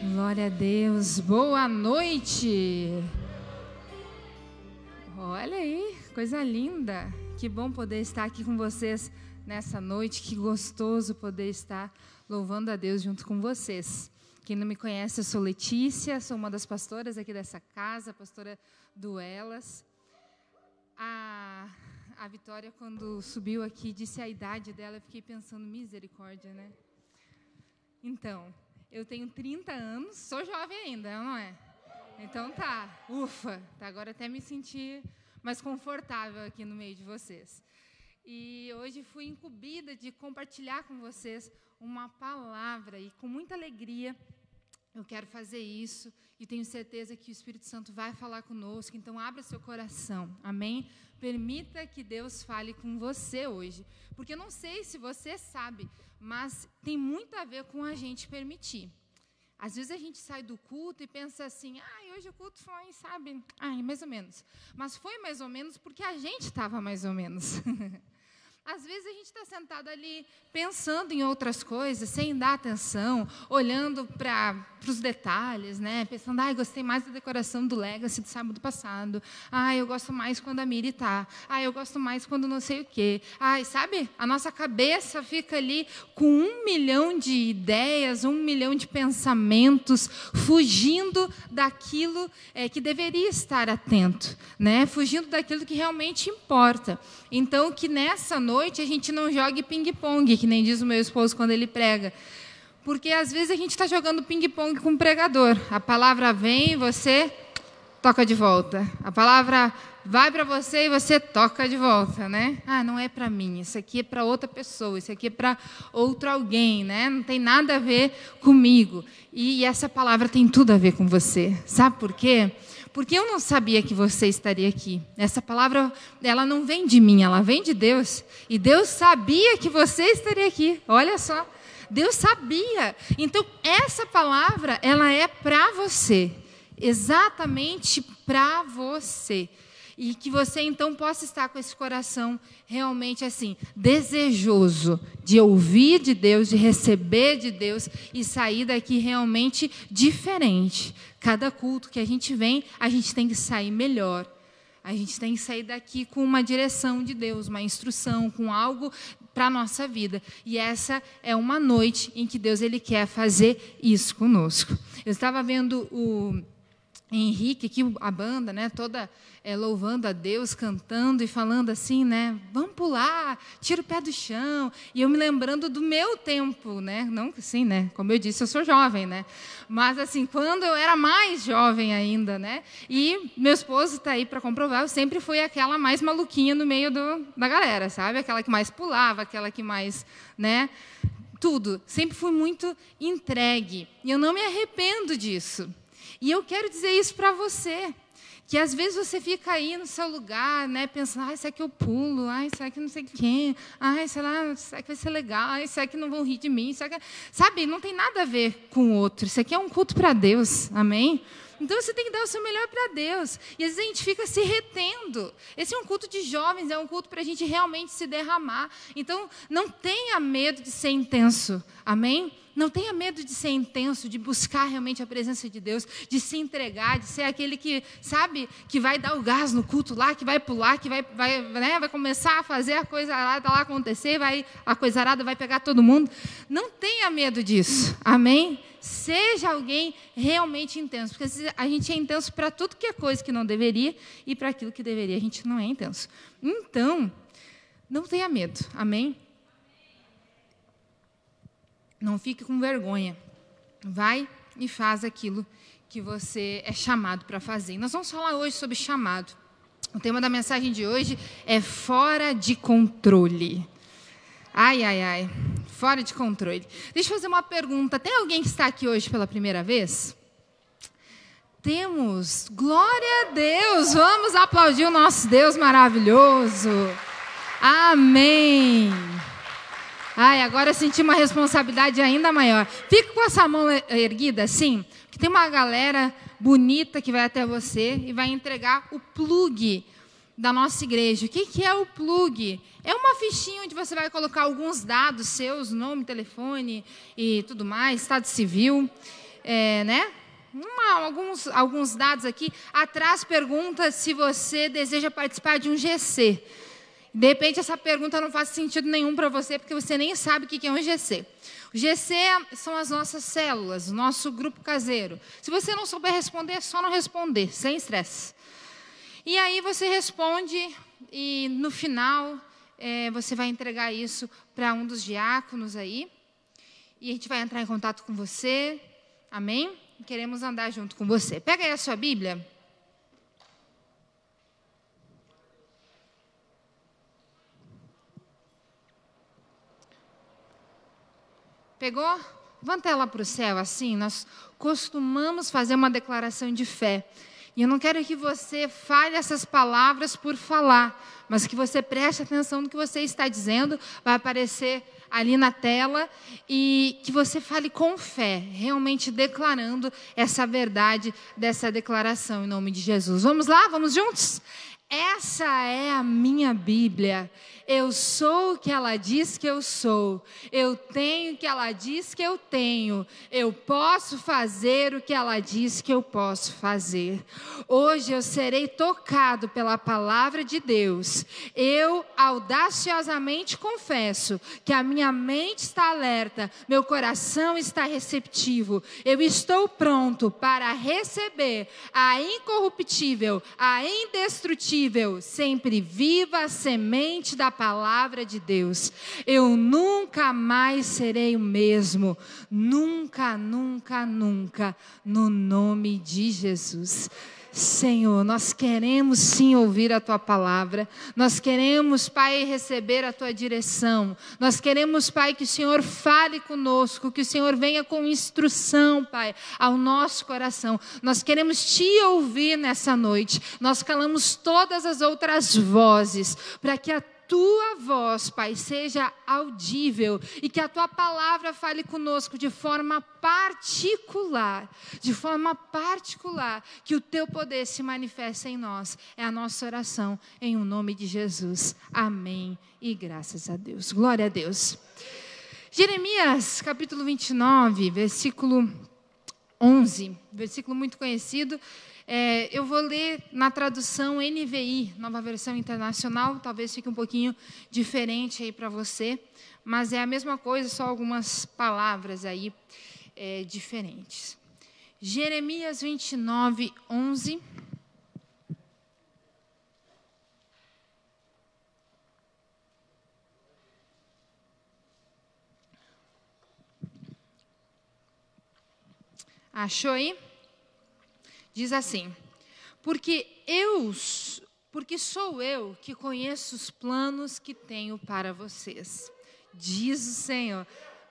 Glória a Deus. Boa noite. Olha aí, coisa linda. Que bom poder estar aqui com vocês nessa noite. Que gostoso poder estar louvando a Deus junto com vocês. Quem não me conhece, eu sou Letícia, sou uma das pastoras aqui dessa casa, pastora do Elas. A, a Vitória, quando subiu aqui, disse a idade dela, eu fiquei pensando, misericórdia, né? Então, eu tenho 30 anos, sou jovem ainda, não é? Então tá, ufa, tá, agora até me senti mais confortável aqui no meio de vocês. E hoje fui incumbida de compartilhar com vocês uma palavra e com muita alegria eu quero fazer isso e tenho certeza que o Espírito Santo vai falar conosco. Então, abra seu coração, amém? Permita que Deus fale com você hoje. Porque eu não sei se você sabe, mas tem muito a ver com a gente permitir. Às vezes a gente sai do culto e pensa assim, ah, hoje o culto foi, sabe, ah, mais ou menos. Mas foi mais ou menos porque a gente estava mais ou menos. Às vezes a gente está sentado ali pensando em outras coisas, sem dar atenção, olhando para os detalhes, né? Pensando, ah, gostei mais da decoração do Legacy do sábado passado. Ah, eu gosto mais quando a Miri está. Ah, eu gosto mais quando não sei o quê. Ah, sabe? A nossa cabeça fica ali com um milhão de ideias, um milhão de pensamentos, fugindo daquilo é, que deveria estar atento, né? Fugindo daquilo que realmente importa. Então, que nessa noite a gente não jogue ping-pong, que nem diz o meu esposo quando ele prega. Porque às vezes a gente está jogando ping-pong com o pregador. A palavra vem e você toca de volta. A palavra vai para você e você toca de volta, né? Ah, não é para mim, isso aqui é para outra pessoa, isso aqui é para outro alguém, né? Não tem nada a ver comigo. E essa palavra tem tudo a ver com você. Sabe por quê? Porque eu não sabia que você estaria aqui. Essa palavra, ela não vem de mim, ela vem de Deus. E Deus sabia que você estaria aqui. Olha só. Deus sabia. Então, essa palavra, ela é para você. Exatamente para você. E que você então possa estar com esse coração realmente assim, desejoso de ouvir de Deus, de receber de Deus e sair daqui realmente diferente. Cada culto que a gente vem, a gente tem que sair melhor. A gente tem que sair daqui com uma direção de Deus, uma instrução, com algo para a nossa vida. E essa é uma noite em que Deus ele quer fazer isso conosco. Eu estava vendo o Henrique, aqui a banda, né, toda é, louvando a Deus, cantando e falando assim, né, vamos pular, tira o pé do chão. E eu me lembrando do meu tempo, né, não assim, né, como eu disse, eu sou jovem, né, mas assim, quando eu era mais jovem ainda, né, e meu esposo está aí para comprovar, eu sempre fui aquela mais maluquinha no meio do, da galera, sabe, aquela que mais pulava, aquela que mais, né, tudo. Sempre fui muito entregue. E eu não me arrependo disso. E eu quero dizer isso para você. Que às vezes você fica aí no seu lugar, né, pensando, ah, isso aqui eu pulo, ah, isso aqui não sei quem, sei lá, isso aqui vai ser legal, ah, isso aqui não vão rir de mim, isso aqui... sabe, não tem nada a ver com o outro. Isso aqui é um culto para Deus, amém? Então você tem que dar o seu melhor para Deus. E às vezes a gente fica se retendo. Esse é um culto de jovens, é um culto para a gente realmente se derramar. Então não tenha medo de ser intenso. Amém? Não tenha medo de ser intenso, de buscar realmente a presença de Deus, de se entregar, de ser aquele que, sabe, que vai dar o gás no culto lá, que vai pular, que vai, vai, né, vai começar a fazer a coisa arada lá acontecer, vai, a coisa arada vai pegar todo mundo. Não tenha medo disso. Amém? Seja alguém realmente intenso, porque a gente é intenso para tudo que é coisa que não deveria e para aquilo que deveria a gente não é intenso. Então, não tenha medo. Amém? Não fique com vergonha. Vai e faz aquilo que você é chamado para fazer. nós vamos falar hoje sobre chamado. O tema da mensagem de hoje é fora de controle. Ai, ai, ai. Fora de controle. Deixa eu fazer uma pergunta. Tem alguém que está aqui hoje pela primeira vez? Temos. Glória a Deus. Vamos aplaudir o nosso Deus maravilhoso. Amém. Ai, agora eu senti uma responsabilidade ainda maior. Fica com essa mão erguida assim, que tem uma galera bonita que vai até você e vai entregar o plug da nossa igreja. O que, que é o plug? É uma fichinha onde você vai colocar alguns dados seus, nome, telefone e tudo mais, estado civil. é, né? Uma, alguns, alguns dados aqui. Atrás pergunta se você deseja participar de um GC. De repente, essa pergunta não faz sentido nenhum para você, porque você nem sabe o que é um GC. O GC são as nossas células, nosso grupo caseiro. Se você não souber responder, é só não responder, sem estresse. E aí você responde, e no final é, você vai entregar isso para um dos diáconos aí. E a gente vai entrar em contato com você. Amém? Queremos andar junto com você. Pega aí a sua Bíblia. Pegou? Levanta ela para o céu assim. Nós costumamos fazer uma declaração de fé. E eu não quero que você fale essas palavras por falar, mas que você preste atenção no que você está dizendo. Vai aparecer ali na tela e que você fale com fé, realmente declarando essa verdade dessa declaração em nome de Jesus. Vamos lá? Vamos juntos? Essa é a minha Bíblia. Eu sou o que ela diz que eu sou. Eu tenho o que ela diz que eu tenho. Eu posso fazer o que ela diz que eu posso fazer. Hoje eu serei tocado pela palavra de Deus. Eu audaciosamente confesso que a minha mente está alerta, meu coração está receptivo. Eu estou pronto para receber a incorruptível, a indestrutível, sempre viva semente da palavra de Deus. Eu nunca mais serei o mesmo. Nunca, nunca, nunca. No nome de Jesus. Senhor, nós queremos sim ouvir a tua palavra, nós queremos, Pai, receber a tua direção, nós queremos, Pai, que o Senhor fale conosco, que o Senhor venha com instrução, Pai, ao nosso coração. Nós queremos te ouvir nessa noite, nós calamos todas as outras vozes, para que a tua voz, Pai, seja audível e que a tua palavra fale conosco de forma particular, de forma particular, que o teu poder se manifeste em nós. É a nossa oração em o um nome de Jesus. Amém. E graças a Deus. Glória a Deus. Jeremias, capítulo 29, versículo 11, versículo muito conhecido. É, eu vou ler na tradução NVI, nova versão internacional, talvez fique um pouquinho diferente aí para você, mas é a mesma coisa, só algumas palavras aí é, diferentes. Jeremias 29, 11. Achou aí? Diz assim: Porque eu, porque sou eu que conheço os planos que tenho para vocês. Diz o Senhor.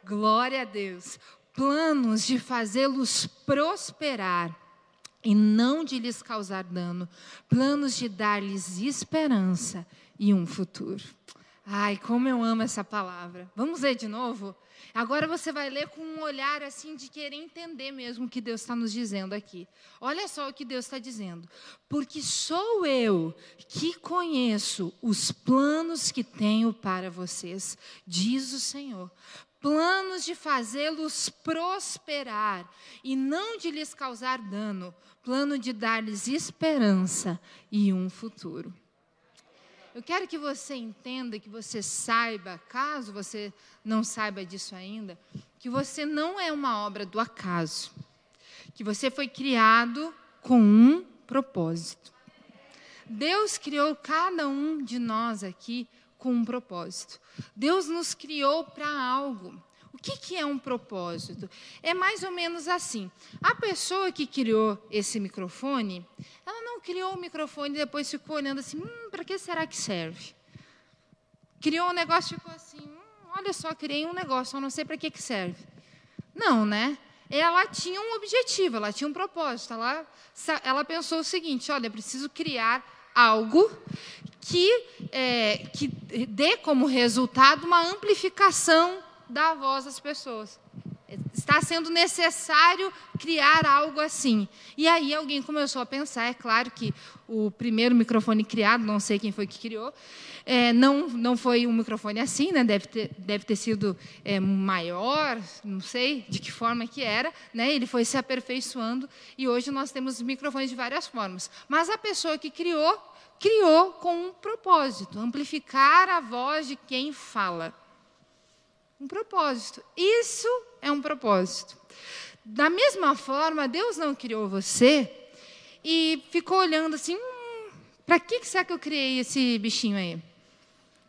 Glória a Deus. Planos de fazê-los prosperar e não de lhes causar dano, planos de dar-lhes esperança e um futuro. Ai, como eu amo essa palavra. Vamos ler de novo? Agora você vai ler com um olhar assim de querer entender mesmo o que Deus está nos dizendo aqui. Olha só o que Deus está dizendo. Porque sou eu que conheço os planos que tenho para vocês, diz o Senhor. Planos de fazê-los prosperar e não de lhes causar dano, plano de dar-lhes esperança e um futuro. Eu quero que você entenda, que você saiba, caso você não saiba disso ainda, que você não é uma obra do acaso. Que você foi criado com um propósito. Deus criou cada um de nós aqui com um propósito. Deus nos criou para algo. O que, que é um propósito? É mais ou menos assim. A pessoa que criou esse microfone, ela não criou o microfone e depois ficou olhando assim, hum, para que será que serve? Criou um negócio e ficou assim, hum, olha só, criei um negócio, eu não sei para que, que serve. Não, né? Ela tinha um objetivo, ela tinha um propósito. Ela, ela pensou o seguinte: olha, preciso criar algo que, é, que dê como resultado uma amplificação da voz das pessoas. Está sendo necessário criar algo assim. E aí alguém começou a pensar, é claro que o primeiro microfone criado, não sei quem foi que criou, é, não, não foi um microfone assim, né? deve, ter, deve ter sido é, maior, não sei de que forma que era. Né? Ele foi se aperfeiçoando e hoje nós temos microfones de várias formas. Mas a pessoa que criou, criou com um propósito, amplificar a voz de quem fala. Um propósito. Isso é um propósito. Da mesma forma, Deus não criou você e ficou olhando assim: hum, para que será que eu criei esse bichinho aí?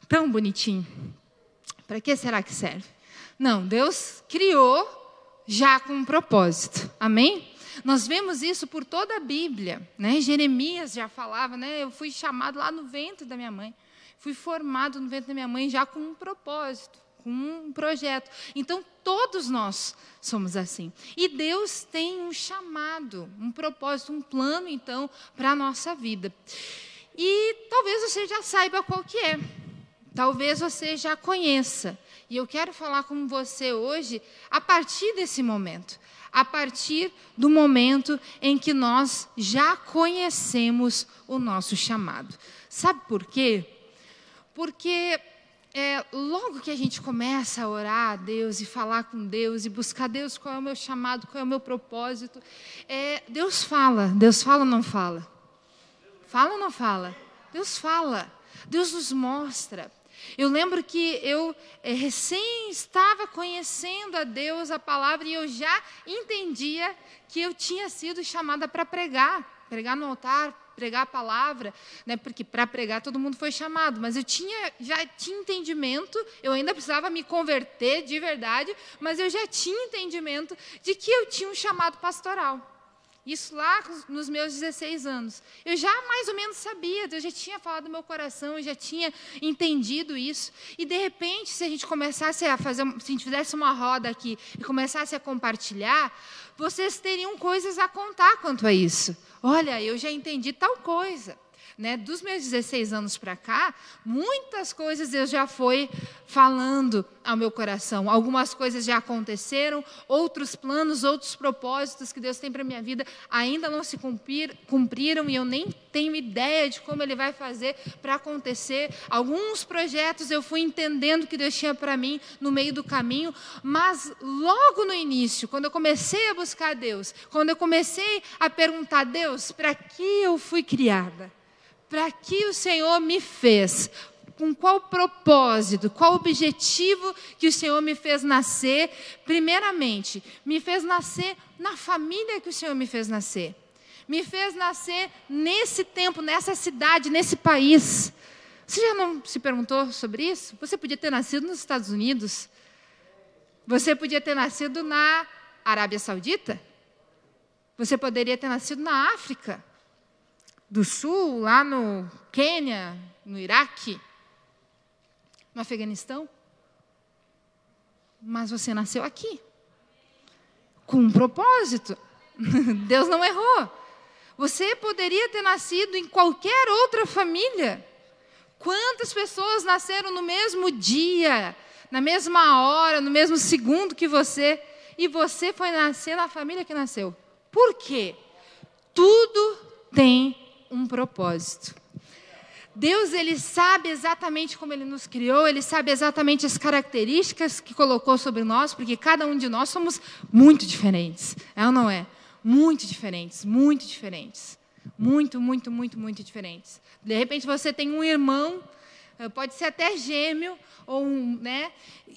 Tão bonitinho. Para que será que serve? Não, Deus criou já com um propósito. Amém? Nós vemos isso por toda a Bíblia. Né? Jeremias já falava, né? eu fui chamado lá no ventre da minha mãe. Fui formado no ventre da minha mãe já com um propósito com um projeto. Então, todos nós somos assim. E Deus tem um chamado, um propósito, um plano, então, para a nossa vida. E talvez você já saiba qual que é. Talvez você já conheça. E eu quero falar com você hoje a partir desse momento. A partir do momento em que nós já conhecemos o nosso chamado. Sabe por quê? Porque é, logo que a gente começa a orar a Deus e falar com Deus e buscar Deus qual é o meu chamado, qual é o meu propósito, é, Deus fala. Deus fala ou não fala? Fala ou não fala? Deus fala. Deus nos mostra. Eu lembro que eu é, recém estava conhecendo a Deus, a palavra, e eu já entendia que eu tinha sido chamada para pregar, pregar no altar, pregar a palavra, né? Porque para pregar todo mundo foi chamado, mas eu tinha já tinha entendimento, eu ainda precisava me converter de verdade, mas eu já tinha entendimento de que eu tinha um chamado pastoral. Isso lá nos meus 16 anos. Eu já mais ou menos sabia, eu já tinha falado do meu coração, eu já tinha entendido isso. E de repente, se a gente começasse a fazer, se a gente fizesse uma roda aqui e começasse a compartilhar, vocês teriam coisas a contar quanto a isso. Olha, eu já entendi tal coisa né, dos meus 16 anos para cá, muitas coisas Deus já foi falando ao meu coração. Algumas coisas já aconteceram, outros planos, outros propósitos que Deus tem para a minha vida ainda não se cumprir, cumpriram e eu nem tenho ideia de como Ele vai fazer para acontecer. Alguns projetos eu fui entendendo que Deus tinha para mim no meio do caminho, mas logo no início, quando eu comecei a buscar Deus, quando eu comecei a perguntar, Deus, para que eu fui criada? Para que o Senhor me fez, com qual propósito, qual objetivo que o Senhor me fez nascer. Primeiramente, me fez nascer na família que o Senhor me fez nascer. Me fez nascer nesse tempo, nessa cidade, nesse país. Você já não se perguntou sobre isso? Você podia ter nascido nos Estados Unidos. Você podia ter nascido na Arábia Saudita. Você poderia ter nascido na África do Sul, lá no Quênia, no Iraque, no Afeganistão. Mas você nasceu aqui, com um propósito. Deus não errou. Você poderia ter nascido em qualquer outra família. Quantas pessoas nasceram no mesmo dia, na mesma hora, no mesmo segundo que você, e você foi nascer na família que nasceu? Por quê? Tudo tem um propósito. Deus ele sabe exatamente como ele nos criou, ele sabe exatamente as características que colocou sobre nós, porque cada um de nós somos muito diferentes. É ou não é? Muito diferentes, muito diferentes. Muito, muito, muito, muito diferentes. De repente você tem um irmão, eh, pode ser até gêmeo, ou um, né?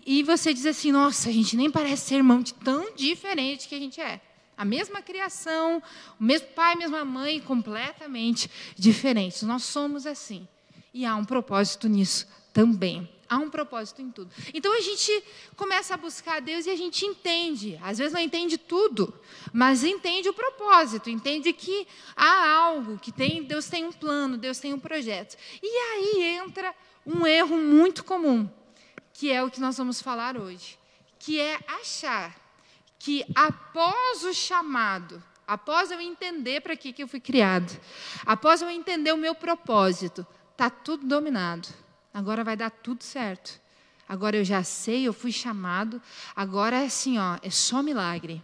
E você diz assim: "Nossa, a gente nem parece ser irmão de tão diferente que a gente é". A mesma criação, o mesmo pai, a mesma mãe, completamente diferentes. Nós somos assim. E há um propósito nisso também. Há um propósito em tudo. Então a gente começa a buscar a Deus e a gente entende. Às vezes não entende tudo, mas entende o propósito, entende que há algo, que tem, Deus tem um plano, Deus tem um projeto. E aí entra um erro muito comum, que é o que nós vamos falar hoje, que é achar que após o chamado, após eu entender para que, que eu fui criado, após eu entender o meu propósito, está tudo dominado. Agora vai dar tudo certo. Agora eu já sei, eu fui chamado. Agora é assim, ó, é só milagre.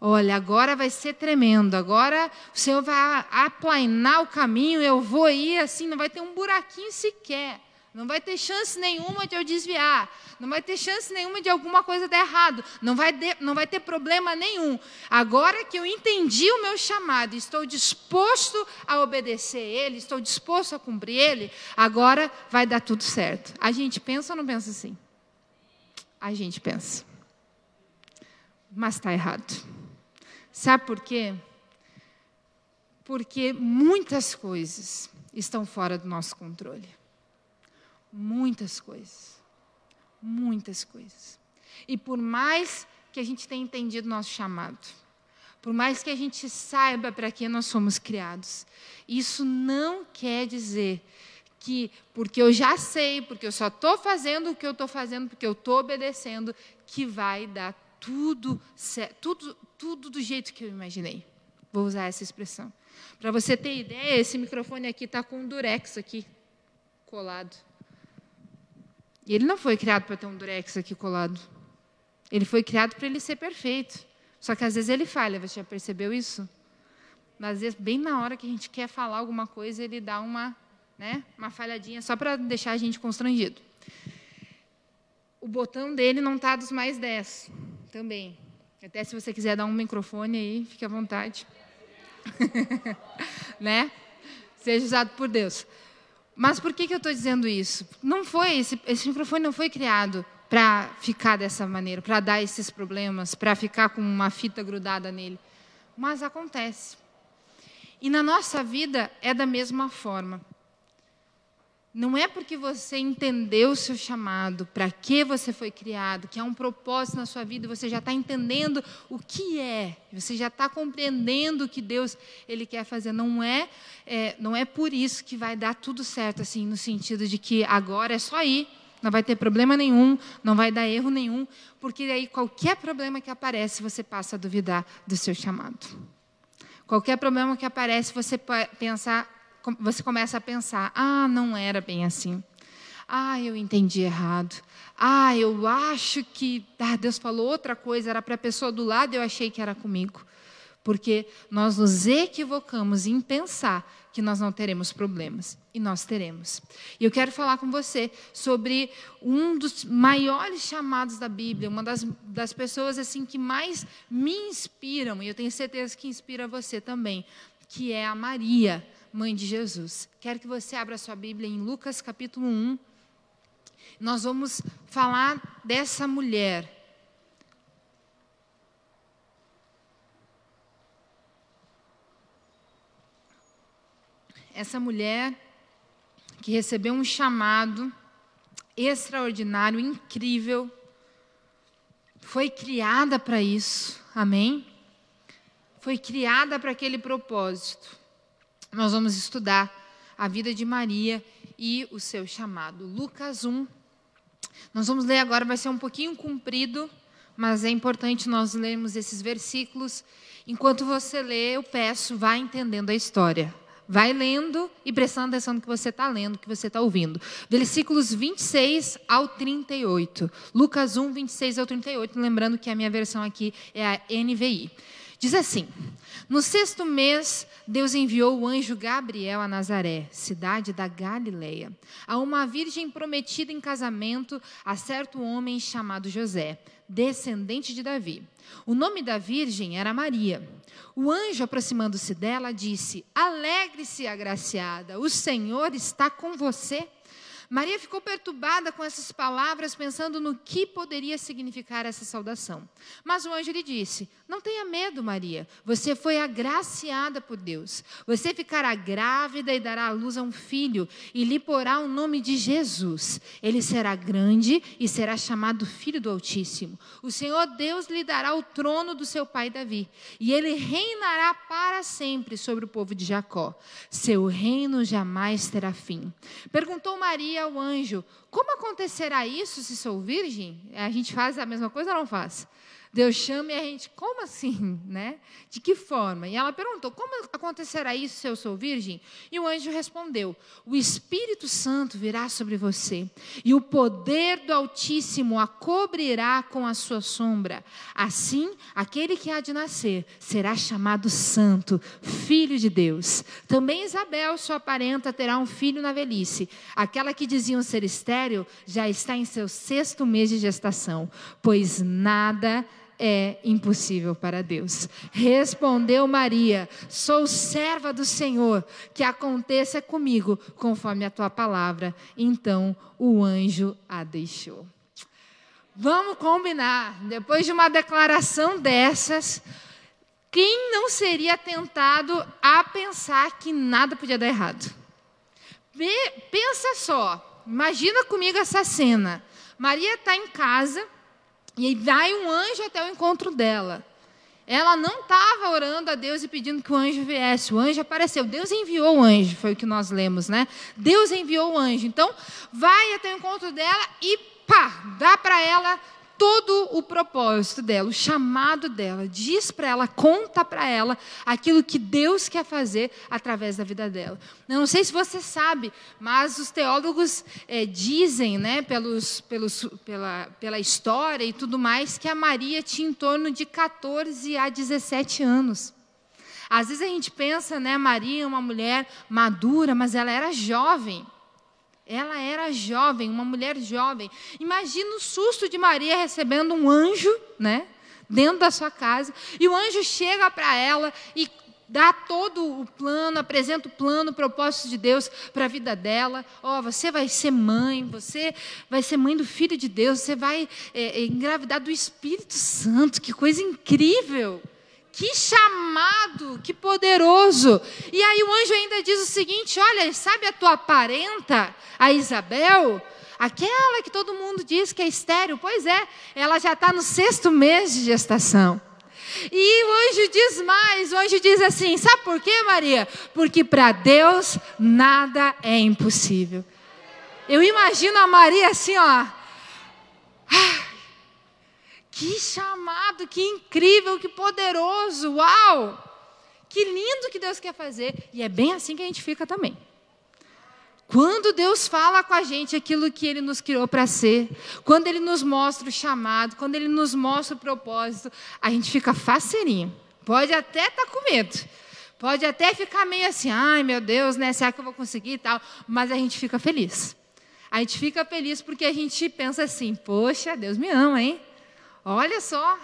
Olha, agora vai ser tremendo. Agora o Senhor vai aplainar o caminho. Eu vou ir assim, não vai ter um buraquinho sequer. Não vai ter chance nenhuma de eu desviar. Não vai ter chance nenhuma de alguma coisa dar errado. Não vai, de, não vai ter problema nenhum. Agora que eu entendi o meu chamado, estou disposto a obedecer ele, estou disposto a cumprir ele, agora vai dar tudo certo. A gente pensa ou não pensa assim? A gente pensa. Mas está errado. Sabe por quê? Porque muitas coisas estão fora do nosso controle. Muitas coisas. Muitas coisas. E por mais que a gente tenha entendido nosso chamado, por mais que a gente saiba para que nós somos criados, isso não quer dizer que, porque eu já sei, porque eu só estou fazendo o que eu estou fazendo, porque eu estou obedecendo, que vai dar tudo, tudo, tudo do jeito que eu imaginei. Vou usar essa expressão. Para você ter ideia, esse microfone aqui está com um durex aqui colado. E ele não foi criado para ter um durex aqui colado. Ele foi criado para ele ser perfeito. Só que às vezes ele falha, você já percebeu isso? Às vezes, bem na hora que a gente quer falar alguma coisa, ele dá uma, né, uma falhadinha só para deixar a gente constrangido. O botão dele não está dos mais 10 também. Até se você quiser dar um microfone aí, fique à vontade. né? Seja usado por Deus. Mas por que, que eu estou dizendo isso? Não foi esse, esse microfone não foi criado para ficar dessa maneira, para dar esses problemas, para ficar com uma fita grudada nele. Mas acontece. E na nossa vida é da mesma forma. Não é porque você entendeu o seu chamado, para que você foi criado, que há um propósito na sua vida, você já está entendendo o que é, você já está compreendendo o que Deus ele quer fazer. Não é, é, não é por isso que vai dar tudo certo, assim, no sentido de que agora é só ir, não vai ter problema nenhum, não vai dar erro nenhum, porque aí qualquer problema que aparece, você passa a duvidar do seu chamado. Qualquer problema que aparece, você pensar, você começa a pensar: ah, não era bem assim. Ah, eu entendi errado. Ah, eu acho que ah, Deus falou outra coisa, era para a pessoa do lado, eu achei que era comigo. Porque nós nos equivocamos em pensar que nós não teremos problemas. E nós teremos. E eu quero falar com você sobre um dos maiores chamados da Bíblia, uma das, das pessoas assim que mais me inspiram, e eu tenho certeza que inspira você também, que é a Maria mãe de Jesus. Quero que você abra sua Bíblia em Lucas capítulo 1. Nós vamos falar dessa mulher. Essa mulher que recebeu um chamado extraordinário, incrível, foi criada para isso, amém? Foi criada para aquele propósito nós vamos estudar a vida de Maria e o seu chamado. Lucas 1. Nós vamos ler agora, vai ser um pouquinho comprido, mas é importante nós lermos esses versículos. Enquanto você lê, eu peço, vá entendendo a história. Vai lendo e prestando atenção no que você está lendo, que você está ouvindo. Versículos 26 ao 38. Lucas 1, 26 ao 38. Lembrando que a minha versão aqui é a NVI. Diz assim: No sexto mês, Deus enviou o anjo Gabriel a Nazaré, cidade da Galileia, a uma virgem prometida em casamento a certo homem chamado José, descendente de Davi. O nome da virgem era Maria. O anjo, aproximando-se dela, disse: Alegre-se, agraciada, o Senhor está com você. Maria ficou perturbada com essas palavras, pensando no que poderia significar essa saudação. Mas o anjo lhe disse: Não tenha medo, Maria. Você foi agraciada por Deus. Você ficará grávida e dará à luz a um filho, e lhe porá o nome de Jesus. Ele será grande e será chamado Filho do Altíssimo. O Senhor Deus lhe dará o trono do seu pai Davi, e ele reinará para sempre sobre o povo de Jacó. Seu reino jamais terá fim. Perguntou Maria ao anjo: Como acontecerá isso se sou virgem? A gente faz a mesma coisa ou não faz? Deus chama e a gente, como assim, né? De que forma? E ela perguntou: Como acontecerá isso se eu sou virgem? E o anjo respondeu: O Espírito Santo virá sobre você, e o poder do Altíssimo a cobrirá com a sua sombra. Assim, aquele que há de nascer será chamado Santo, Filho de Deus. Também Isabel, sua parenta, terá um filho na velhice. Aquela que diziam ser estéril já está em seu sexto mês de gestação, pois nada é impossível para Deus. Respondeu Maria: Sou serva do Senhor, que aconteça comigo conforme a tua palavra. Então o anjo a deixou. Vamos combinar, depois de uma declaração dessas, quem não seria tentado a pensar que nada podia dar errado? Pensa só, imagina comigo essa cena. Maria está em casa e vai um anjo até o encontro dela. Ela não estava orando a Deus e pedindo que o anjo viesse. O anjo apareceu. Deus enviou o anjo, foi o que nós lemos, né? Deus enviou o anjo. Então, vai até o encontro dela e pá, dá para ela todo o propósito dela, o chamado dela, diz para ela, conta para ela aquilo que Deus quer fazer através da vida dela. Eu não sei se você sabe, mas os teólogos é, dizem, né, pelos, pelos, pela, pela história e tudo mais, que a Maria tinha em torno de 14 a 17 anos. Às vezes a gente pensa, né, Maria é uma mulher madura, mas ela era jovem. Ela era jovem, uma mulher jovem. Imagina o susto de Maria recebendo um anjo, né? Dentro da sua casa. E o anjo chega para ela e dá todo o plano, apresenta o plano, o propósito de Deus para a vida dela. Ó, oh, você vai ser mãe, você vai ser mãe do Filho de Deus, você vai é, engravidar do Espírito Santo. Que coisa incrível! Que chamado, que poderoso. E aí o anjo ainda diz o seguinte: olha, sabe a tua parenta, a Isabel? Aquela que todo mundo diz que é estéreo, pois é, ela já está no sexto mês de gestação. E o anjo diz mais: o anjo diz assim: sabe por quê, Maria? Porque para Deus nada é impossível. Eu imagino a Maria assim, ó. Que chamado, que incrível, que poderoso, uau! Que lindo que Deus quer fazer. E é bem assim que a gente fica também. Quando Deus fala com a gente aquilo que Ele nos criou para ser, quando Ele nos mostra o chamado, quando Ele nos mostra o propósito, a gente fica faceirinho. Pode até estar tá com medo. Pode até ficar meio assim, ai meu Deus, né? Será que eu vou conseguir e tal? Mas a gente fica feliz. A gente fica feliz porque a gente pensa assim, poxa, Deus me ama, hein? Olha só,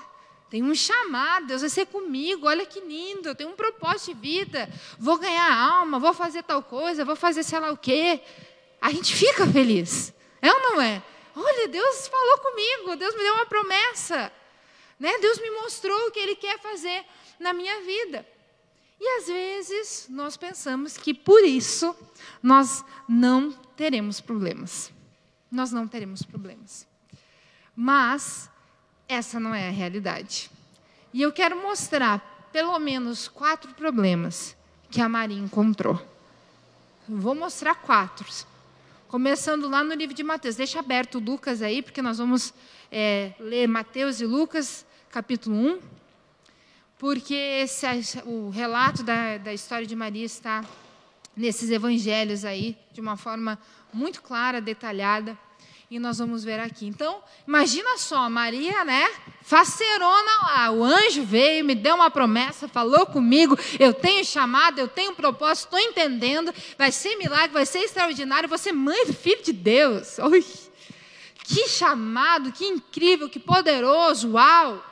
tem um chamado, Deus vai ser comigo, olha que lindo, eu tenho um propósito de vida, vou ganhar alma, vou fazer tal coisa, vou fazer sei lá o quê. A gente fica feliz, é ou não é? Olha, Deus falou comigo, Deus me deu uma promessa, né? Deus me mostrou o que Ele quer fazer na minha vida. E às vezes nós pensamos que por isso nós não teremos problemas. Nós não teremos problemas. Mas essa não é a realidade. E eu quero mostrar pelo menos quatro problemas que a Maria encontrou. Vou mostrar quatro. Começando lá no livro de Mateus. Deixa aberto Lucas aí, porque nós vamos é, ler Mateus e Lucas, capítulo 1. Porque esse, o relato da, da história de Maria está nesses evangelhos aí, de uma forma muito clara, detalhada e nós vamos ver aqui. Então, imagina só, Maria, né? Facerona lá. O anjo veio, me deu uma promessa, falou comigo. Eu tenho chamado, eu tenho propósito, estou entendendo. Vai ser milagre, vai ser extraordinário. Você é mãe do filho de Deus. Ui, que chamado, que incrível, que poderoso. Uau!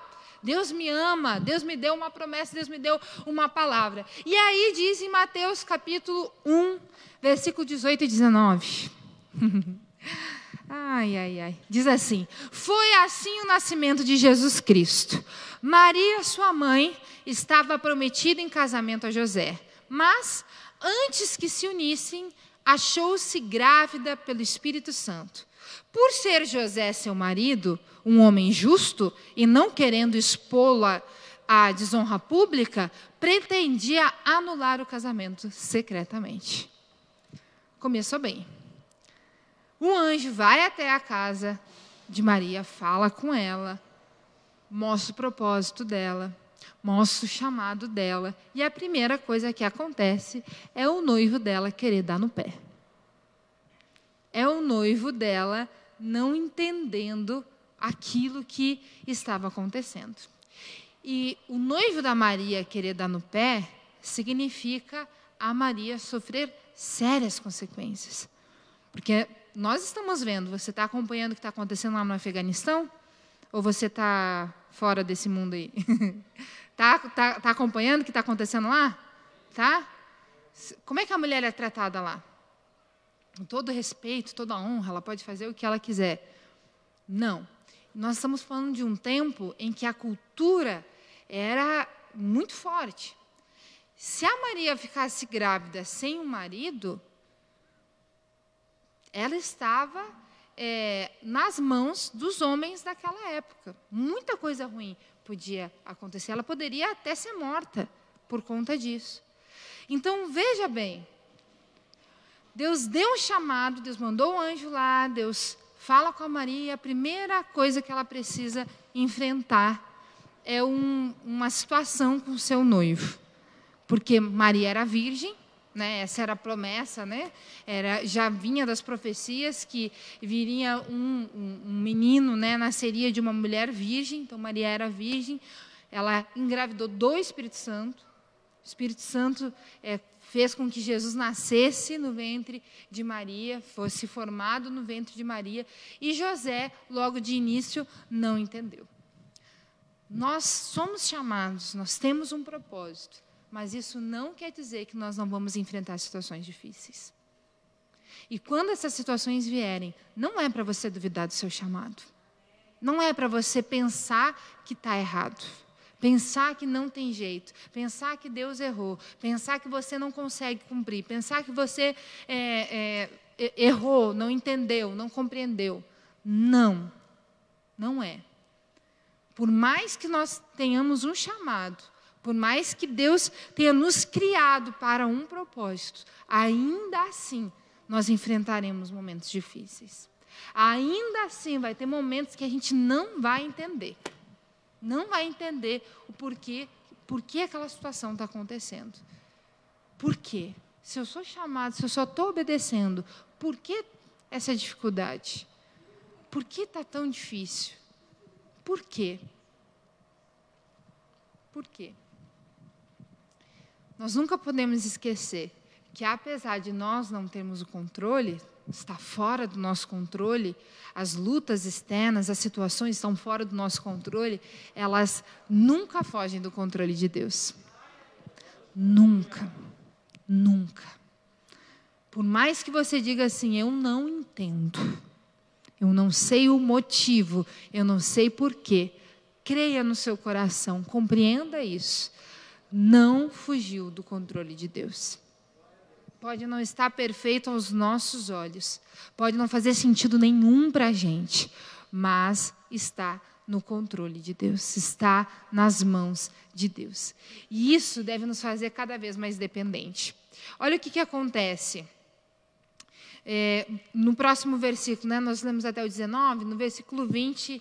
Deus me ama, Deus me deu uma promessa, Deus me deu uma palavra. E aí diz em Mateus capítulo 1, versículo 18 e 19. Ai, ai, ai. Diz assim: Foi assim o nascimento de Jesus Cristo. Maria, sua mãe, estava prometida em casamento a José, mas antes que se unissem, achou-se grávida pelo Espírito Santo. Por ser José seu marido, um homem justo, e não querendo expô-la à desonra pública, pretendia anular o casamento secretamente. Começou bem. Um anjo vai até a casa de Maria, fala com ela, mostra o propósito dela, mostra o chamado dela, e a primeira coisa que acontece é o noivo dela querer dar no pé. É o noivo dela não entendendo aquilo que estava acontecendo. E o noivo da Maria querer dar no pé significa a Maria sofrer sérias consequências. Porque nós estamos vendo, você está acompanhando o que está acontecendo lá no Afeganistão? Ou você está fora desse mundo aí? Está tá, tá acompanhando o que está acontecendo lá? Tá? Como é que a mulher é tratada lá? Com todo respeito, toda honra, ela pode fazer o que ela quiser. Não. Nós estamos falando de um tempo em que a cultura era muito forte. Se a Maria ficasse grávida sem um marido, ela estava é, nas mãos dos homens daquela época. Muita coisa ruim podia acontecer. Ela poderia até ser morta por conta disso. Então, veja bem. Deus deu um chamado, Deus mandou um anjo lá, Deus fala com a Maria. A primeira coisa que ela precisa enfrentar é um, uma situação com o seu noivo. Porque Maria era virgem, né? Essa era a promessa, né? Era, já vinha das profecias que viria um, um, um, menino, né? Nasceria de uma mulher virgem. Então Maria era virgem. Ela engravidou do Espírito Santo. O Espírito Santo é, fez com que Jesus nascesse no ventre de Maria, fosse formado no ventre de Maria. E José, logo de início, não entendeu. Nós somos chamados, nós temos um propósito mas isso não quer dizer que nós não vamos enfrentar situações difíceis. E quando essas situações vierem, não é para você duvidar do seu chamado. Não é para você pensar que está errado. Pensar que não tem jeito. Pensar que Deus errou. Pensar que você não consegue cumprir. Pensar que você é, é, errou, não entendeu, não compreendeu. Não. Não é. Por mais que nós tenhamos um chamado, por mais que Deus tenha nos criado para um propósito, ainda assim nós enfrentaremos momentos difíceis. Ainda assim vai ter momentos que a gente não vai entender. Não vai entender o porquê, por que aquela situação está acontecendo. Por quê? Se eu sou chamado, se eu só estou obedecendo, por que essa dificuldade? Por que está tão difícil? Por quê? Por quê? Nós nunca podemos esquecer que, apesar de nós não termos o controle, está fora do nosso controle, as lutas externas, as situações estão fora do nosso controle, elas nunca fogem do controle de Deus. Nunca. Nunca. Por mais que você diga assim, eu não entendo, eu não sei o motivo, eu não sei porquê, creia no seu coração, compreenda isso não fugiu do controle de Deus. Pode não estar perfeito aos nossos olhos, pode não fazer sentido nenhum para a gente, mas está no controle de Deus, está nas mãos de Deus. E isso deve nos fazer cada vez mais dependente. Olha o que, que acontece. É, no próximo versículo, né, nós lemos até o 19, no versículo 20,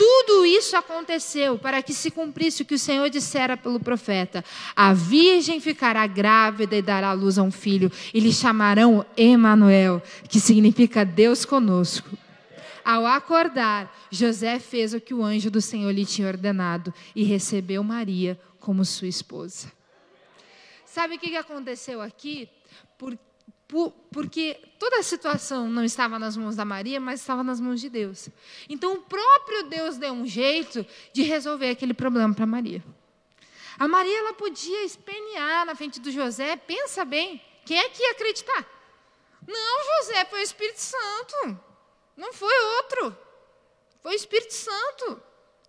Tudo isso aconteceu para que se cumprisse o que o Senhor dissera pelo profeta: A virgem ficará grávida e dará luz a um filho, e lhe chamarão Emanuel, que significa Deus conosco. Ao acordar, José fez o que o anjo do Senhor lhe tinha ordenado e recebeu Maria como sua esposa. Sabe o que aconteceu aqui? Porque porque toda a situação não estava nas mãos da Maria, mas estava nas mãos de Deus. Então o próprio Deus deu um jeito de resolver aquele problema para Maria. A Maria ela podia espernear na frente do José, pensa bem, quem é que ia acreditar? Não, José, foi o Espírito Santo. Não foi outro. Foi o Espírito Santo.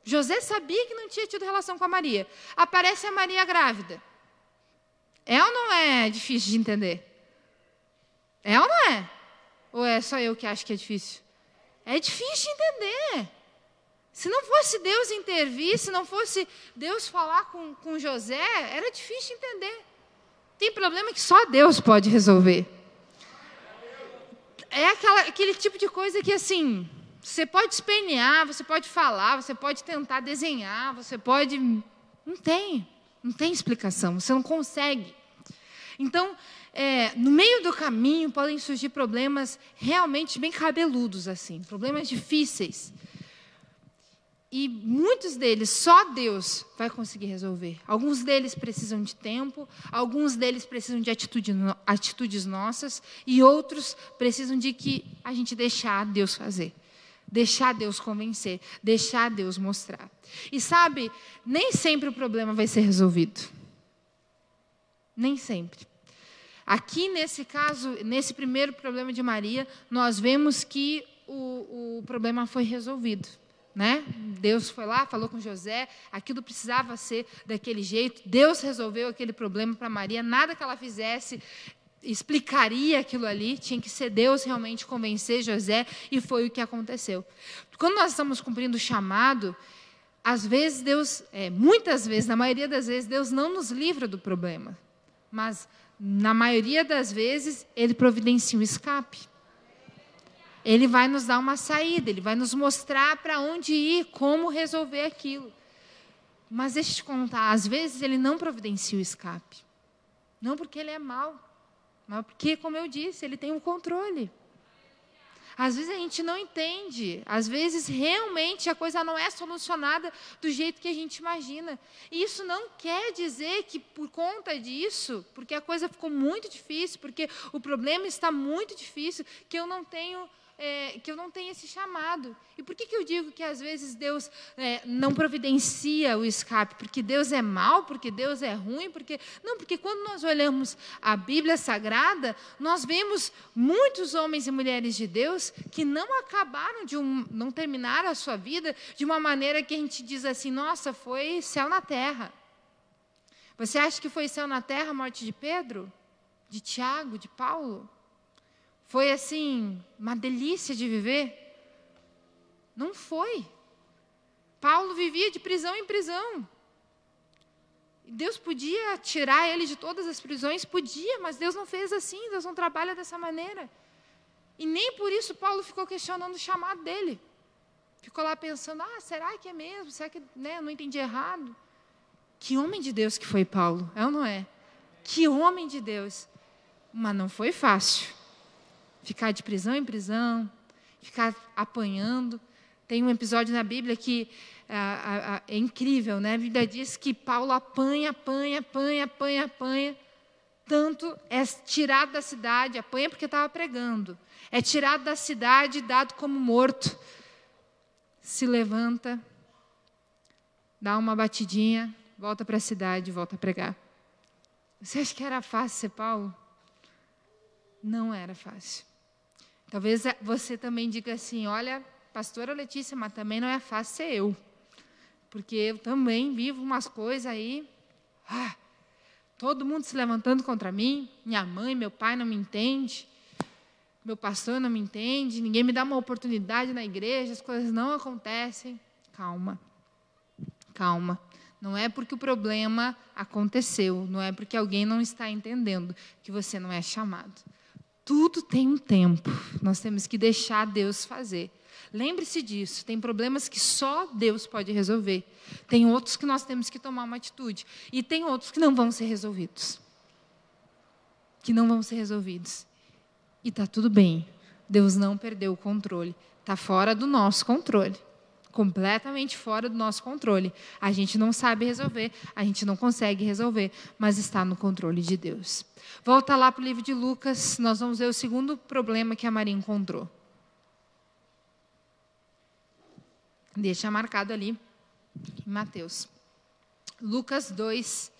José sabia que não tinha tido relação com a Maria. Aparece a Maria grávida. É ou não é difícil de entender? É ou não é? Ou é só eu que acho que é difícil? É difícil de entender. Se não fosse Deus intervir, se não fosse Deus falar com, com José, era difícil de entender. Tem problema que só Deus pode resolver. É aquela, aquele tipo de coisa que, assim, você pode espernear, você pode falar, você pode tentar desenhar, você pode. Não tem. Não tem explicação. Você não consegue. Então, é, no meio do caminho podem surgir problemas realmente bem cabeludos, assim, problemas difíceis. E muitos deles só Deus vai conseguir resolver. Alguns deles precisam de tempo, alguns deles precisam de atitude, atitudes nossas, e outros precisam de que a gente deixar Deus fazer. Deixar Deus convencer, deixar Deus mostrar. E sabe, nem sempre o problema vai ser resolvido. Nem sempre. Aqui, nesse caso, nesse primeiro problema de Maria, nós vemos que o, o problema foi resolvido. Né? Deus foi lá, falou com José, aquilo precisava ser daquele jeito. Deus resolveu aquele problema para Maria. Nada que ela fizesse explicaria aquilo ali, tinha que ser Deus realmente convencer José, e foi o que aconteceu. Quando nós estamos cumprindo o chamado, às vezes Deus, é, muitas vezes, na maioria das vezes, Deus não nos livra do problema, mas na maioria das vezes Ele providencia um escape. Ele vai nos dar uma saída, Ele vai nos mostrar para onde ir, como resolver aquilo. Mas deixa eu te contar, às vezes Ele não providencia o escape. Não porque Ele é mau, mas porque, como eu disse, Ele tem um controle. Às vezes a gente não entende, às vezes realmente a coisa não é solucionada do jeito que a gente imagina. E isso não quer dizer que por conta disso, porque a coisa ficou muito difícil, porque o problema está muito difícil, que eu não tenho é, que eu não tenho esse chamado. E por que, que eu digo que às vezes Deus é, não providencia o escape? Porque Deus é mau, porque Deus é ruim, porque. Não, porque quando nós olhamos a Bíblia Sagrada, nós vemos muitos homens e mulheres de Deus que não acabaram de um. não terminaram a sua vida de uma maneira que a gente diz assim, nossa, foi céu na terra. Você acha que foi céu na terra a morte de Pedro? De Tiago, de Paulo? Foi assim, uma delícia de viver? Não foi. Paulo vivia de prisão em prisão. Deus podia tirar ele de todas as prisões? Podia, mas Deus não fez assim, Deus não trabalha dessa maneira. E nem por isso Paulo ficou questionando o chamado dele. Ficou lá pensando: ah, será que é mesmo? Será que né, eu não entendi errado? Que homem de Deus que foi Paulo, é ou não é? Que homem de Deus. Mas não foi fácil ficar de prisão em prisão, ficar apanhando. Tem um episódio na Bíblia que é, é incrível, né? A Bíblia diz que Paulo apanha, apanha, apanha, apanha, apanha. Tanto é tirado da cidade, apanha porque estava pregando. É tirado da cidade, dado como morto. Se levanta, dá uma batidinha, volta para a cidade, volta a pregar. Você acha que era fácil ser Paulo? Não era fácil. Talvez você também diga assim: olha, pastora Letícia, mas também não é fácil ser eu. Porque eu também vivo umas coisas aí. Ah, todo mundo se levantando contra mim. Minha mãe, meu pai não me entende. Meu pastor não me entende. Ninguém me dá uma oportunidade na igreja. As coisas não acontecem. Calma. Calma. Não é porque o problema aconteceu, não é porque alguém não está entendendo que você não é chamado. Tudo tem um tempo. Nós temos que deixar Deus fazer. Lembre-se disso. Tem problemas que só Deus pode resolver. Tem outros que nós temos que tomar uma atitude. E tem outros que não vão ser resolvidos. Que não vão ser resolvidos. E está tudo bem. Deus não perdeu o controle. Está fora do nosso controle completamente fora do nosso controle. A gente não sabe resolver, a gente não consegue resolver, mas está no controle de Deus. Volta lá para o livro de Lucas, nós vamos ver o segundo problema que a Maria encontrou. Deixa marcado ali em Mateus. Lucas 2,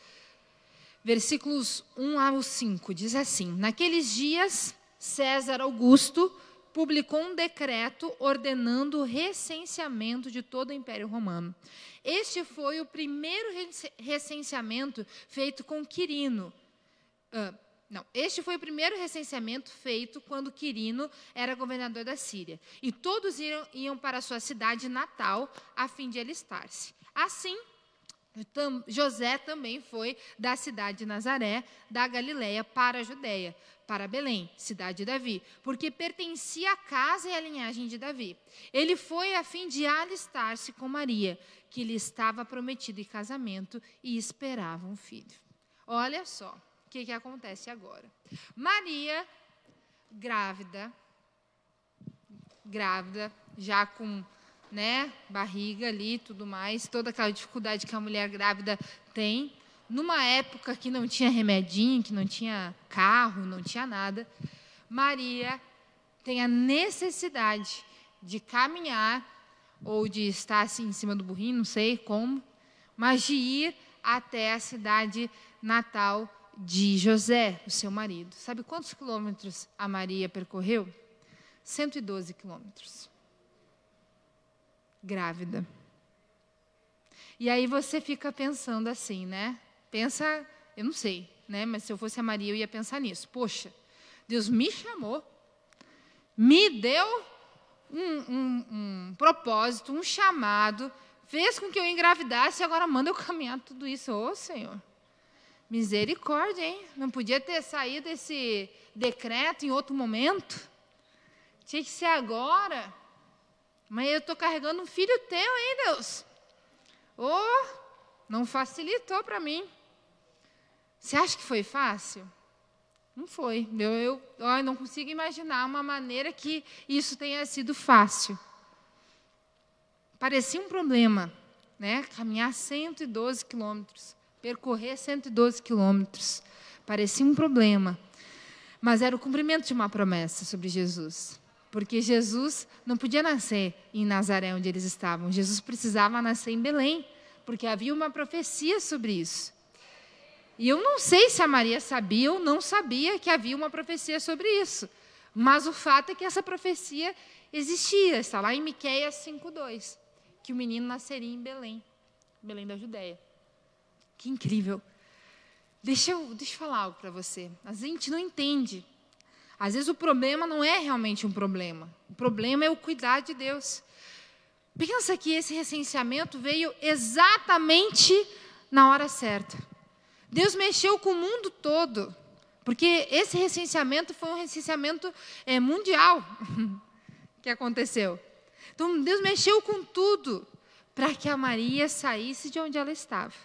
versículos 1 ao 5, diz assim: Naqueles dias, César Augusto publicou um decreto ordenando o recenseamento de todo o Império Romano. Este foi o primeiro recenseamento feito com Quirino. Uh, não, este foi o primeiro recenseamento feito quando Quirino era governador da Síria. E todos iam, iam para sua cidade natal a fim de alistar-se. Assim, José também foi da cidade de Nazaré, da Galiléia, para a Judéia, para Belém, cidade de Davi, porque pertencia à casa e à linhagem de Davi. Ele foi a fim de alistar-se com Maria, que lhe estava prometida em casamento e esperava um filho. Olha só que, que acontece agora? Maria, grávida, grávida, já com né, barriga ali tudo mais, toda aquela dificuldade que a mulher grávida tem, numa época que não tinha remedinho, que não tinha carro, não tinha nada, Maria tem a necessidade de caminhar ou de estar assim em cima do burrinho, não sei como, mas de ir até a cidade natal de José, o seu marido. Sabe quantos quilômetros a Maria percorreu? 112 quilômetros. Grávida. E aí você fica pensando assim, né? Pensa, eu não sei, né? Mas se eu fosse a Maria, eu ia pensar nisso. Poxa, Deus me chamou, me deu um, um, um propósito, um chamado, fez com que eu engravidasse e agora manda eu caminhar tudo isso. Ô, Senhor. Misericórdia, hein? Não podia ter saído esse decreto em outro momento? Tinha que ser agora. Mas eu estou carregando um filho teu, hein, Deus? Oh, não facilitou para mim. Você acha que foi fácil? Não foi. Eu, eu, eu não consigo imaginar uma maneira que isso tenha sido fácil. Parecia um problema, né? Caminhar 112 quilômetros percorrer 112 quilômetros. Parecia um problema, mas era o cumprimento de uma promessa sobre Jesus. Porque Jesus não podia nascer em Nazaré, onde eles estavam. Jesus precisava nascer em Belém, porque havia uma profecia sobre isso. E eu não sei se a Maria sabia ou não sabia que havia uma profecia sobre isso. Mas o fato é que essa profecia existia, está lá em Miqueias 5:2, que o menino nasceria em Belém, Belém da Judéia. Que incrível. Deixa eu, deixa eu falar algo para você. A gente não entende. Às vezes o problema não é realmente um problema. O problema é o cuidar de Deus. Pensa que esse recenseamento veio exatamente na hora certa. Deus mexeu com o mundo todo, porque esse recenseamento foi um recenseamento é, mundial que aconteceu. Então Deus mexeu com tudo para que a Maria saísse de onde ela estava.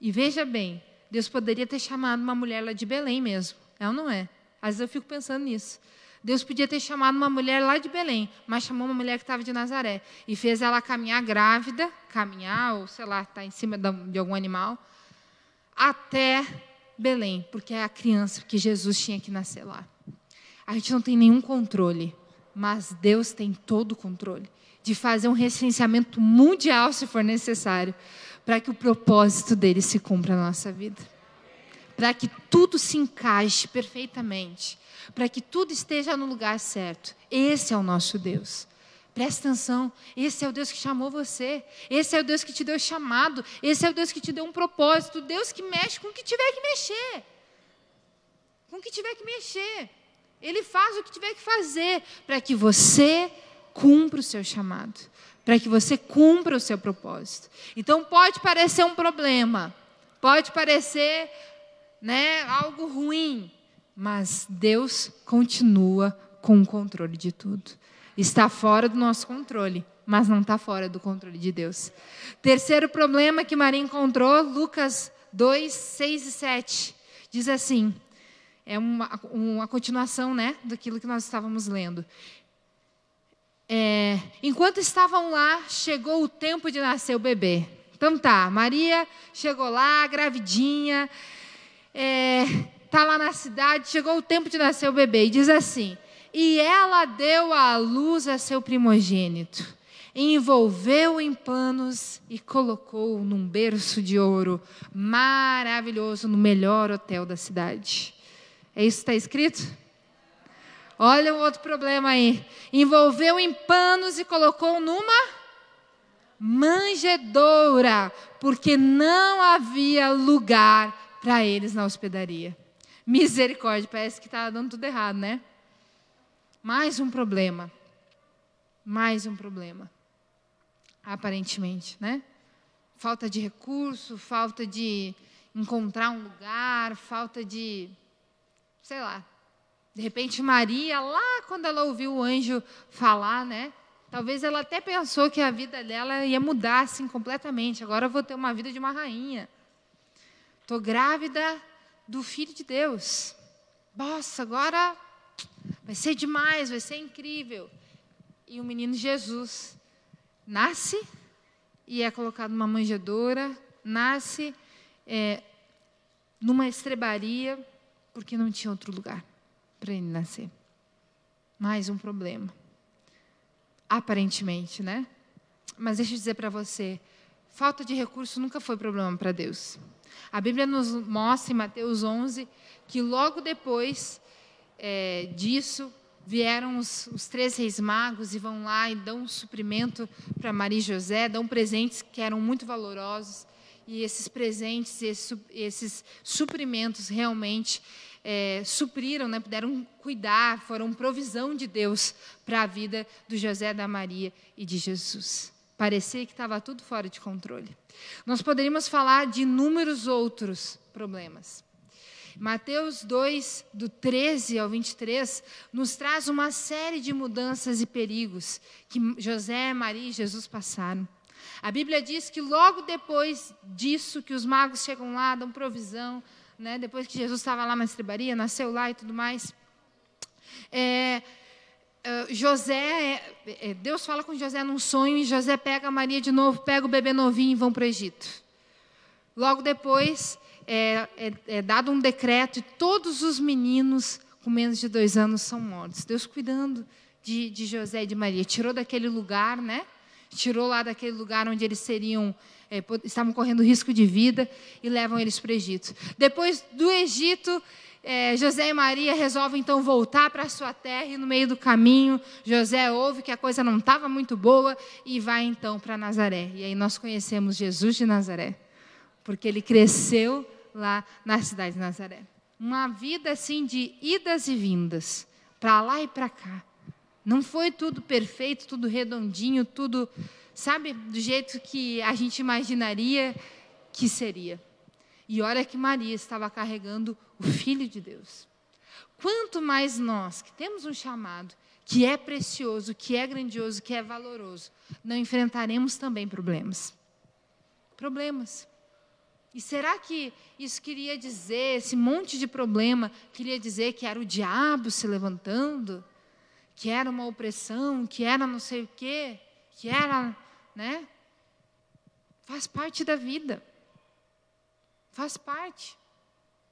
E veja bem, Deus poderia ter chamado uma mulher lá de Belém mesmo. É ou não é? Às vezes eu fico pensando nisso. Deus podia ter chamado uma mulher lá de Belém, mas chamou uma mulher que estava de Nazaré e fez ela caminhar grávida, caminhar, ou sei lá, estar tá em cima de algum animal, até Belém, porque é a criança, porque Jesus tinha que nascer lá. A gente não tem nenhum controle, mas Deus tem todo o controle de fazer um recenseamento mundial, se for necessário, para que o propósito dele se cumpra na nossa vida. Para que tudo se encaixe perfeitamente. Para que tudo esteja no lugar certo. Esse é o nosso Deus. Presta atenção, esse é o Deus que chamou você, esse é o Deus que te deu chamado, esse é o Deus que te deu um propósito, Deus que mexe com o que tiver que mexer. Com o que tiver que mexer. Ele faz o que tiver que fazer para que você cumpra o seu chamado para que você cumpra o seu propósito. Então pode parecer um problema, pode parecer, né, algo ruim, mas Deus continua com o controle de tudo. Está fora do nosso controle, mas não está fora do controle de Deus. Terceiro problema que Maria encontrou, Lucas 2, 6 e 7, diz assim, é uma, uma continuação né, daquilo que nós estávamos lendo. É, enquanto estavam lá, chegou o tempo de nascer o bebê. Então tá, Maria chegou lá, gravidinha, é, tá lá na cidade, chegou o tempo de nascer o bebê. E diz assim: E ela deu à luz a seu primogênito, envolveu em panos e colocou num berço de ouro maravilhoso no melhor hotel da cidade. É isso que está escrito? Olha um outro problema aí. Envolveu em panos e colocou numa manjedoura, porque não havia lugar para eles na hospedaria. Misericórdia, parece que está dando tudo errado, né? Mais um problema. Mais um problema. Aparentemente, né? Falta de recurso, falta de encontrar um lugar, falta de. sei lá. De repente, Maria, lá quando ela ouviu o anjo falar, né? Talvez ela até pensou que a vida dela ia mudar assim completamente. Agora eu vou ter uma vida de uma rainha. Estou grávida do Filho de Deus. Nossa, agora vai ser demais, vai ser incrível. E o menino Jesus nasce e é colocado numa manjedoura, nasce é, numa estrebaria, porque não tinha outro lugar para ele nascer. Mais um problema. Aparentemente, né? Mas deixa eu dizer para você, falta de recurso nunca foi problema para Deus. A Bíblia nos mostra em Mateus 11 que logo depois é, disso vieram os, os, três reis magos e vão lá e dão um suprimento para Maria e José, dão presentes que eram muito valorosos. E esses presentes, esses, esses suprimentos realmente é, supriram, né, puderam cuidar, foram provisão de Deus para a vida do José, da Maria e de Jesus. Parecia que estava tudo fora de controle. Nós poderíamos falar de inúmeros outros problemas. Mateus 2, do 13 ao 23, nos traz uma série de mudanças e perigos que José, Maria e Jesus passaram. A Bíblia diz que logo depois disso, que os magos chegam lá, dão provisão, né, depois que Jesus estava lá na estrebaria, nasceu lá e tudo mais, é, é José, é, é, Deus fala com José num sonho e José pega Maria de novo, pega o bebê novinho e vão para o Egito. Logo depois é, é, é, dado um decreto e todos os meninos com menos de dois anos são mortos. Deus cuidando de, de José e de Maria, tirou daquele lugar, né? Tirou lá daquele lugar onde eles seriam é, estavam correndo risco de vida e levam eles para o Egito. Depois do Egito, é, José e Maria resolvem então voltar para sua terra e no meio do caminho José ouve que a coisa não estava muito boa e vai então para Nazaré. E aí nós conhecemos Jesus de Nazaré, porque ele cresceu lá na cidade de Nazaré. Uma vida assim de idas e vindas, para lá e para cá. Não foi tudo perfeito, tudo redondinho, tudo sabe, do jeito que a gente imaginaria que seria. E olha que Maria estava carregando o Filho de Deus. Quanto mais nós, que temos um chamado, que é precioso, que é grandioso, que é valoroso, não enfrentaremos também problemas. Problemas. E será que isso queria dizer, esse monte de problema, queria dizer que era o diabo se levantando? Que era uma opressão, que era não sei o quê? que era, né? Faz parte da vida. Faz parte.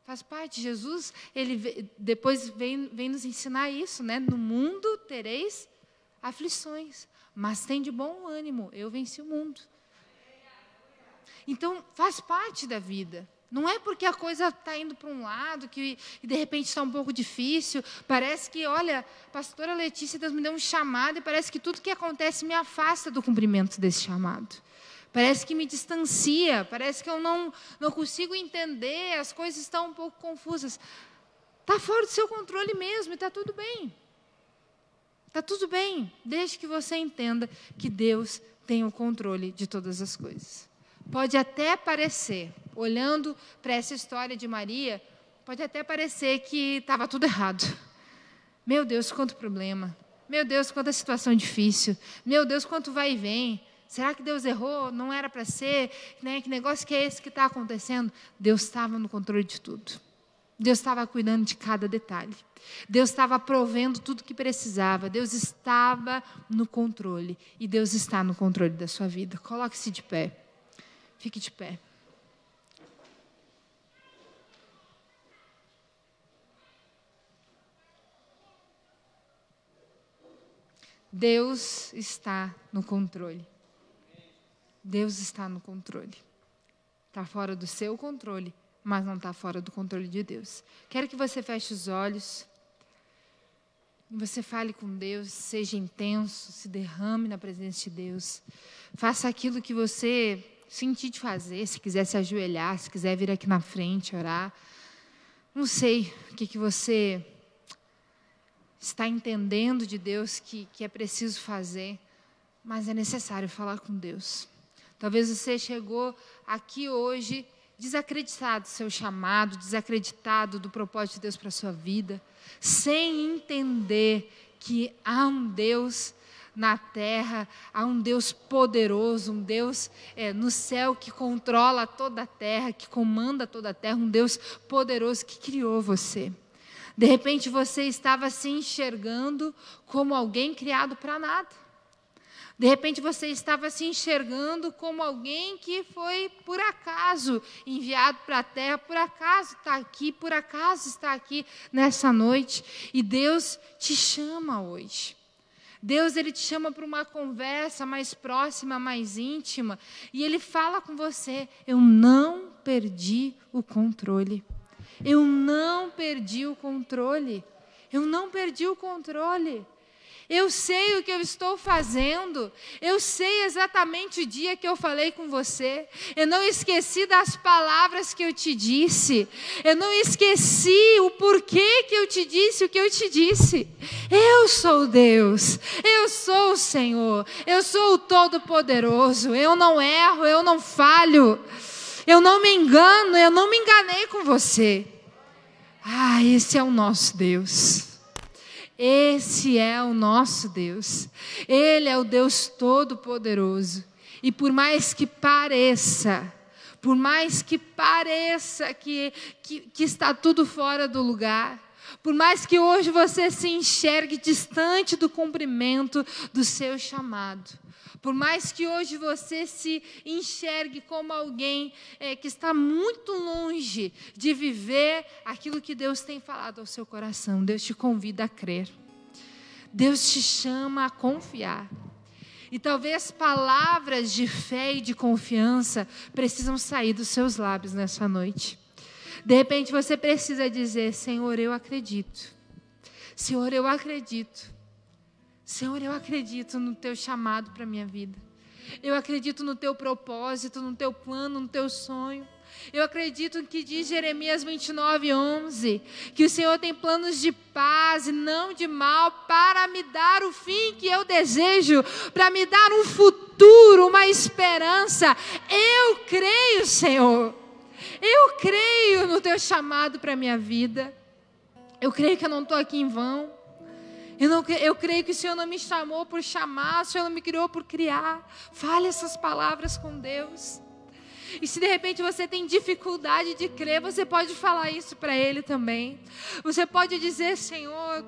Faz parte. Jesus, ele depois vem, vem nos ensinar isso, né? No mundo tereis aflições, mas tem de bom ânimo, eu venci o mundo. Então, faz parte da vida. Não é porque a coisa está indo para um lado que de repente está um pouco difícil. Parece que, olha, pastora Letícia, Deus me deu um chamado e parece que tudo que acontece me afasta do cumprimento desse chamado. Parece que me distancia, parece que eu não, não consigo entender, as coisas estão um pouco confusas. Está fora do seu controle mesmo e está tudo bem. Está tudo bem, desde que você entenda que Deus tem o controle de todas as coisas. Pode até parecer, olhando para essa história de Maria, pode até parecer que estava tudo errado. Meu Deus, quanto problema. Meu Deus, quanta situação difícil. Meu Deus, quanto vai e vem. Será que Deus errou? Não era para ser? Né? Que negócio que é esse que está acontecendo? Deus estava no controle de tudo. Deus estava cuidando de cada detalhe. Deus estava provendo tudo que precisava. Deus estava no controle. E Deus está no controle da sua vida. Coloque-se de pé. Fique de pé. Deus está no controle. Deus está no controle. Está fora do seu controle, mas não está fora do controle de Deus. Quero que você feche os olhos. Você fale com Deus, seja intenso, se derrame na presença de Deus. Faça aquilo que você sentir de fazer, se quiser se ajoelhar, se quiser vir aqui na frente orar. Não sei o que, que você está entendendo de Deus que, que é preciso fazer, mas é necessário falar com Deus. Talvez você chegou aqui hoje desacreditado do seu chamado, desacreditado do propósito de Deus para a sua vida, sem entender que há um Deus na terra, há um Deus poderoso, um Deus é, no céu que controla toda a terra, que comanda toda a terra, um Deus poderoso que criou você. De repente você estava se enxergando como alguém criado para nada. De repente você estava se enxergando como alguém que foi por acaso enviado para a terra, por acaso está aqui, por acaso está aqui nessa noite. E Deus te chama hoje. Deus ele te chama para uma conversa mais próxima, mais íntima, e ele fala com você: "Eu não perdi o controle. Eu não perdi o controle. Eu não perdi o controle." Eu sei o que eu estou fazendo. Eu sei exatamente o dia que eu falei com você. Eu não esqueci das palavras que eu te disse. Eu não esqueci o porquê que eu te disse o que eu te disse. Eu sou Deus. Eu sou o Senhor. Eu sou o Todo-Poderoso. Eu não erro, eu não falho. Eu não me engano, eu não me enganei com você. Ah, esse é o nosso Deus. Esse é o nosso Deus. Ele é o Deus Todo-Poderoso. E por mais que pareça, por mais que pareça que, que, que, está tudo fora do lugar, por mais que hoje você se enxergue distante do cumprimento do seu chamado, por mais que hoje você se enxergue como alguém é, que está muito longe de viver aquilo que Deus tem falado ao seu coração, Deus te convida a crer. Deus te chama a confiar. E talvez palavras de fé e de confiança precisam sair dos seus lábios nessa noite. De repente você precisa dizer: Senhor, eu acredito. Senhor, eu acredito Senhor, eu acredito no teu chamado para a minha vida. Eu acredito no teu propósito, no teu plano, no teu sonho. Eu acredito que diz Jeremias 29, 11, que o Senhor tem planos de paz e não de mal para me dar o fim que eu desejo, para me dar um futuro, uma esperança. Eu creio, Senhor. Eu creio no teu chamado para a minha vida. Eu creio que eu não estou aqui em vão. Eu, não, eu creio que o Senhor não me chamou por chamar, o Senhor não me criou por criar. Fale essas palavras com Deus. E se de repente você tem dificuldade de crer, você pode falar isso para Ele também. Você pode dizer, Senhor,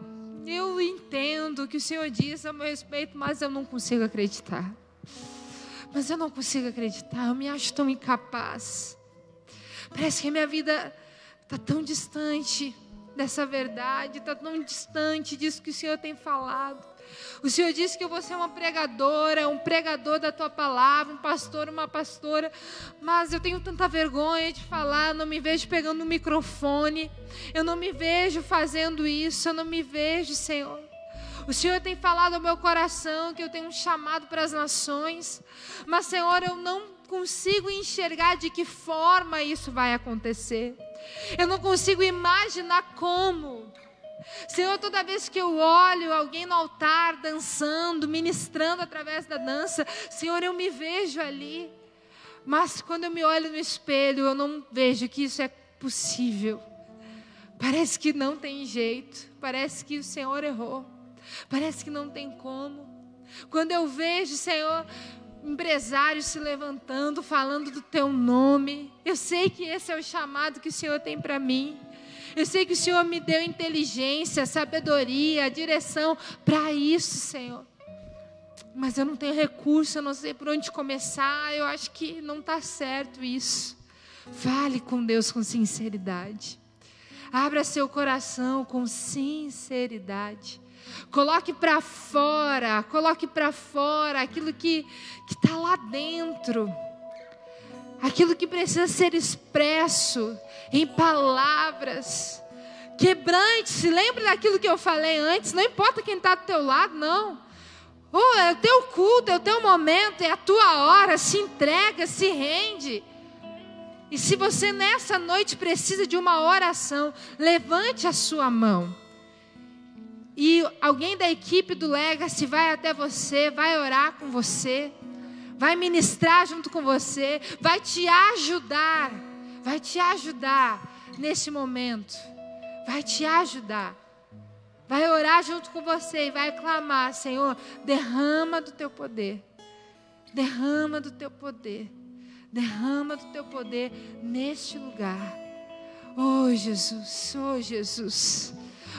eu entendo o que o Senhor diz a meu respeito, mas eu não consigo acreditar. Mas eu não consigo acreditar, eu me acho tão incapaz. Parece que a minha vida está tão distante dessa verdade, está tão distante disso que o Senhor tem falado. O Senhor disse que vou ser uma pregadora, um pregador da tua palavra, um pastor, uma pastora, mas eu tenho tanta vergonha de falar, não me vejo pegando o microfone, eu não me vejo fazendo isso, eu não me vejo, Senhor. O Senhor tem falado ao meu coração que eu tenho um chamado para as nações, mas, Senhor, eu não consigo enxergar de que forma isso vai acontecer. Eu não consigo imaginar como. Senhor, toda vez que eu olho alguém no altar dançando, ministrando através da dança, Senhor, eu me vejo ali. Mas quando eu me olho no espelho, eu não vejo que isso é possível. Parece que não tem jeito. Parece que o Senhor errou. Parece que não tem como. Quando eu vejo, Senhor, empresários se levantando, falando do teu nome. Eu sei que esse é o chamado que o Senhor tem para mim. Eu sei que o Senhor me deu inteligência, sabedoria, direção para isso, Senhor. Mas eu não tenho recurso, eu não sei por onde começar. Eu acho que não está certo isso. Fale com Deus com sinceridade. Abra seu coração com sinceridade. Coloque para fora, coloque para fora aquilo que está lá dentro. Aquilo que precisa ser expresso em palavras. Quebrante-se, lembre daquilo que eu falei antes, não importa quem está do teu lado, não. Oh, é o teu culto, é o teu momento, é a tua hora, se entrega, se rende. E se você nessa noite precisa de uma oração, levante a sua mão. E alguém da equipe do Legacy vai até você, vai orar com você, vai ministrar junto com você, vai te ajudar, vai te ajudar nesse momento, vai te ajudar. Vai orar junto com você e vai clamar: Senhor, derrama do teu poder, derrama do teu poder, derrama do teu poder neste lugar. Oh Jesus, oh Jesus,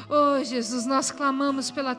oh Jesus, nós clamamos pela